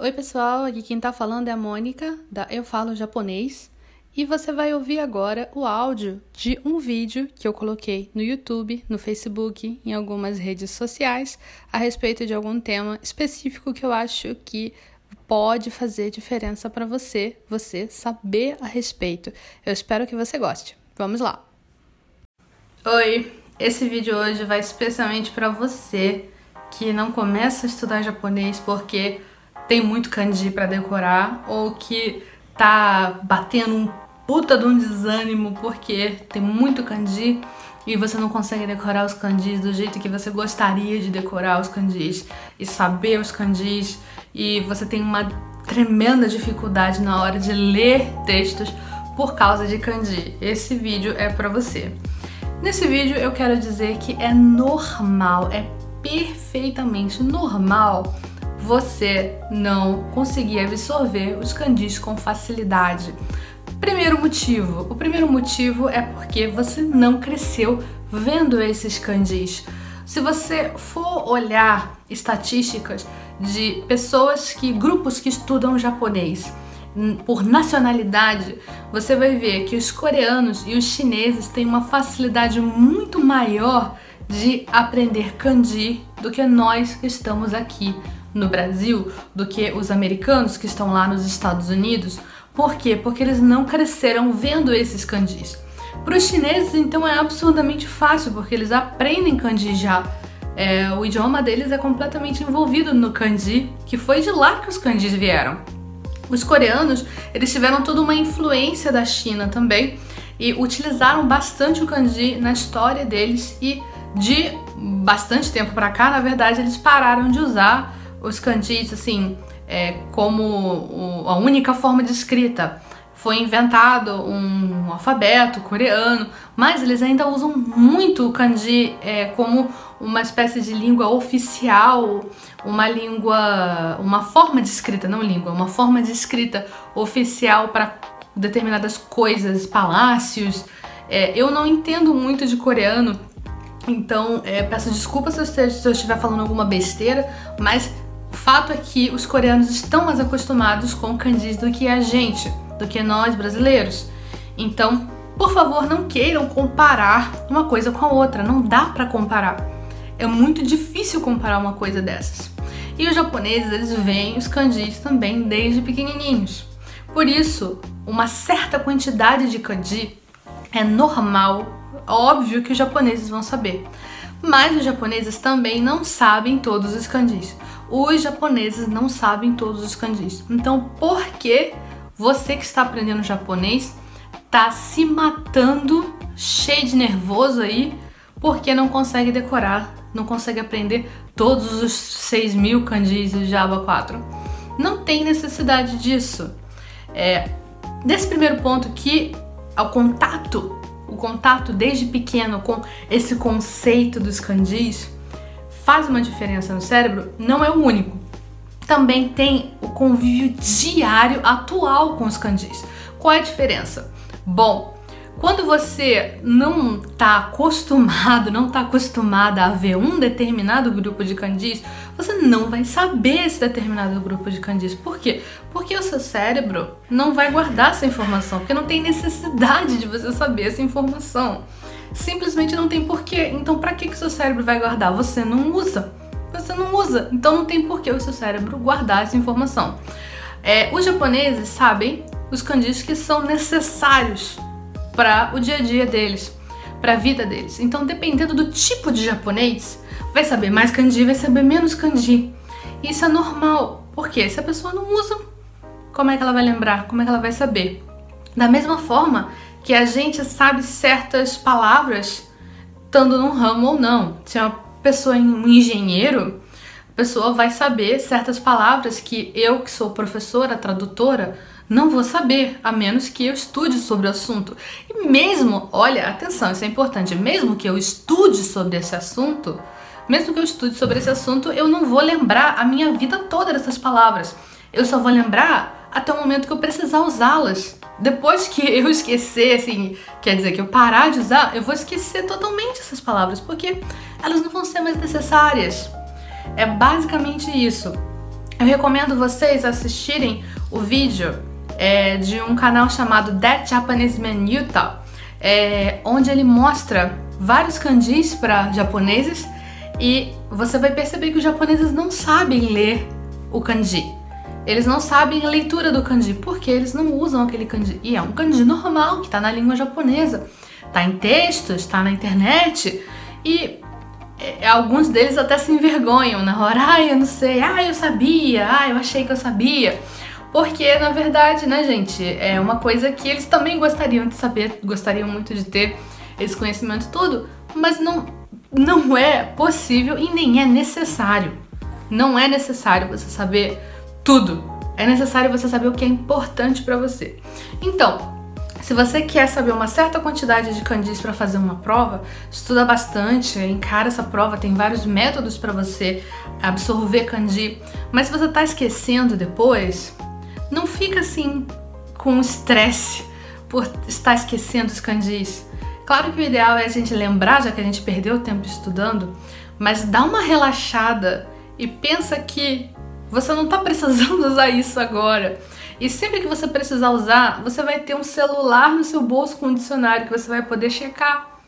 Oi, pessoal, aqui quem tá falando é a Mônica, da Eu Falo Japonês, e você vai ouvir agora o áudio de um vídeo que eu coloquei no YouTube, no Facebook, em algumas redes sociais, a respeito de algum tema específico que eu acho que pode fazer diferença para você, você saber a respeito. Eu espero que você goste. Vamos lá. Oi, esse vídeo hoje vai especialmente para você que não começa a estudar japonês porque tem muito kanji para decorar ou que tá batendo um puta de um desânimo porque tem muito kanji e você não consegue decorar os kanjis do jeito que você gostaria de decorar os kanjis e saber os kanjis e você tem uma tremenda dificuldade na hora de ler textos por causa de kanji. Esse vídeo é para você. Nesse vídeo eu quero dizer que é normal, é perfeitamente normal você não conseguir absorver os candis com facilidade. Primeiro motivo: o primeiro motivo é porque você não cresceu vendo esses candis. Se você for olhar estatísticas de pessoas que, grupos que estudam japonês, por nacionalidade, você vai ver que os coreanos e os chineses têm uma facilidade muito maior de aprender kanji do que nós que estamos aqui no Brasil, do que os americanos que estão lá nos Estados Unidos. Por quê? Porque eles não cresceram vendo esses kanjis. Para os chineses, então, é absurdamente fácil, porque eles aprendem kanji já. É, o idioma deles é completamente envolvido no kanji, que foi de lá que os kanjis vieram. Os coreanos, eles tiveram toda uma influência da China também e utilizaram bastante o kanji na história deles e de bastante tempo para cá, na verdade, eles pararam de usar os kanjis assim é, como a única forma de escrita. Foi inventado um alfabeto coreano, mas eles ainda usam muito o kanji é, como uma espécie de língua oficial, uma língua, uma forma de escrita, não língua, uma forma de escrita oficial para determinadas coisas, palácios. É, eu não entendo muito de coreano, então é, peço desculpas se se eu estiver falando alguma besteira, mas o fato é que os coreanos estão mais acostumados com kanjis do que a gente, do que nós brasileiros. Então, por favor, não queiram comparar uma coisa com a outra, não dá para comparar. É muito difícil comparar uma coisa dessas. E os japoneses, eles veem os kanjis também desde pequenininhos. Por isso, uma certa quantidade de kanji é normal, óbvio que os japoneses vão saber. Mas os japoneses também não sabem todos os kanjis. Os japoneses não sabem todos os kanjis. Então, por que você que está aprendendo japonês tá se matando, cheio de nervoso aí, porque não consegue decorar, não consegue aprender todos os 6 mil kanjis do Java 4. Não tem necessidade disso. É, nesse primeiro ponto que o contato, o contato desde pequeno com esse conceito dos kanjis faz uma diferença no cérebro, não é o único. Também tem o convívio diário atual com os kanjis. Qual é a diferença? Bom, quando você não está acostumado, não está acostumada a ver um determinado grupo de candis, você não vai saber esse determinado grupo de candis. Por quê? Porque o seu cérebro não vai guardar essa informação, porque não tem necessidade de você saber essa informação. Simplesmente não tem porquê. Então, para que, que seu cérebro vai guardar? Você não usa. Você não usa. Então, não tem porquê o seu cérebro guardar essa informação. É, os japoneses sabem os kanjis que são necessários para o dia a dia deles, para a vida deles. Então, dependendo do tipo de japonês, vai saber mais kanji, vai saber menos kanji. Isso é normal, porque se a pessoa não usa, como é que ela vai lembrar? Como é que ela vai saber? Da mesma forma que a gente sabe certas palavras estando num ramo ou não. Se é uma pessoa, um engenheiro, a pessoa vai saber certas palavras que eu, que sou professora, tradutora, não vou saber, a menos que eu estude sobre o assunto. E mesmo, olha, atenção, isso é importante, mesmo que eu estude sobre esse assunto, mesmo que eu estude sobre esse assunto, eu não vou lembrar a minha vida toda dessas palavras. Eu só vou lembrar até o momento que eu precisar usá-las. Depois que eu esquecer, assim, quer dizer que eu parar de usar, eu vou esquecer totalmente essas palavras, porque elas não vão ser mais necessárias. É basicamente isso. Eu recomendo vocês assistirem o vídeo é, de um canal chamado That Japanese Man Utah, é, onde ele mostra vários kanjis para japoneses e você vai perceber que os japoneses não sabem ler o kanji. Eles não sabem a leitura do kanji, porque eles não usam aquele kanji. E é um kanji normal, que está na língua japonesa. Está em textos, está na internet. E é, alguns deles até se envergonham na hora. Ah, eu não sei. Ah, eu sabia. Ah, eu achei que eu sabia. Porque, na verdade, né, gente, é uma coisa que eles também gostariam de saber, gostariam muito de ter esse conhecimento todo, mas não, não é possível e nem é necessário. Não é necessário você saber tudo. É necessário você saber o que é importante para você. Então, se você quer saber uma certa quantidade de candis para fazer uma prova, estuda bastante, encara essa prova, tem vários métodos para você absorver candi. Mas se você está esquecendo depois, não fica assim com estresse por estar esquecendo os candis. Claro que o ideal é a gente lembrar, já que a gente perdeu tempo estudando, mas dá uma relaxada e pensa que você não está precisando usar isso agora. E sempre que você precisar usar, você vai ter um celular no seu bolso com um dicionário que você vai poder checar.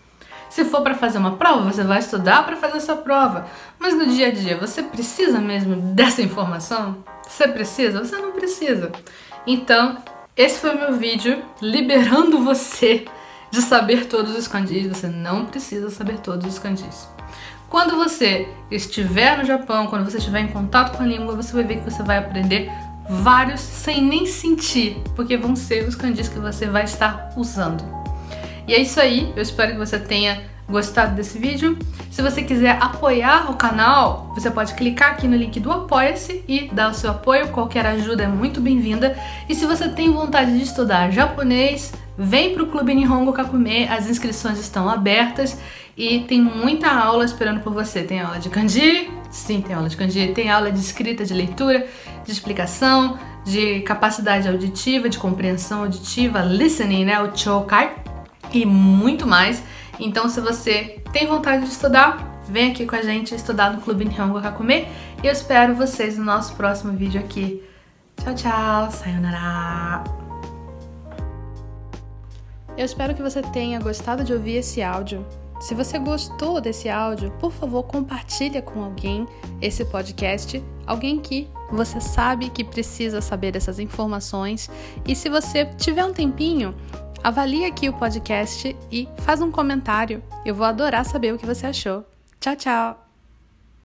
Se for para fazer uma prova, você vai estudar para fazer essa prova. Mas no dia a dia, você precisa mesmo dessa informação? Você precisa? Você não precisa. Então, esse foi o meu vídeo liberando você de saber todos os kanjis, você não precisa saber todos os kanjis. Quando você estiver no Japão, quando você estiver em contato com a língua, você vai ver que você vai aprender vários sem nem sentir, porque vão ser os kanjis que você vai estar usando. E é isso aí, eu espero que você tenha gostado desse vídeo. Se você quiser apoiar o canal, você pode clicar aqui no link do Apoia-se e dar o seu apoio, qualquer ajuda é muito bem-vinda. E se você tem vontade de estudar japonês, Vem para o Clube Nihongo Kakume, as inscrições estão abertas e tem muita aula esperando por você. Tem aula de kanji, sim, tem aula de kanji, tem aula de escrita, de leitura, de explicação, de capacidade auditiva, de compreensão auditiva, listening, né, o chokai e muito mais. Então, se você tem vontade de estudar, vem aqui com a gente estudar no Clube Nihongo Kakume e eu espero vocês no nosso próximo vídeo aqui. Tchau, tchau, sayonara! Eu espero que você tenha gostado de ouvir esse áudio. Se você gostou desse áudio, por favor, compartilhe com alguém esse podcast, alguém que você sabe que precisa saber dessas informações. E se você tiver um tempinho, avalie aqui o podcast e faz um comentário. Eu vou adorar saber o que você achou. Tchau, tchau.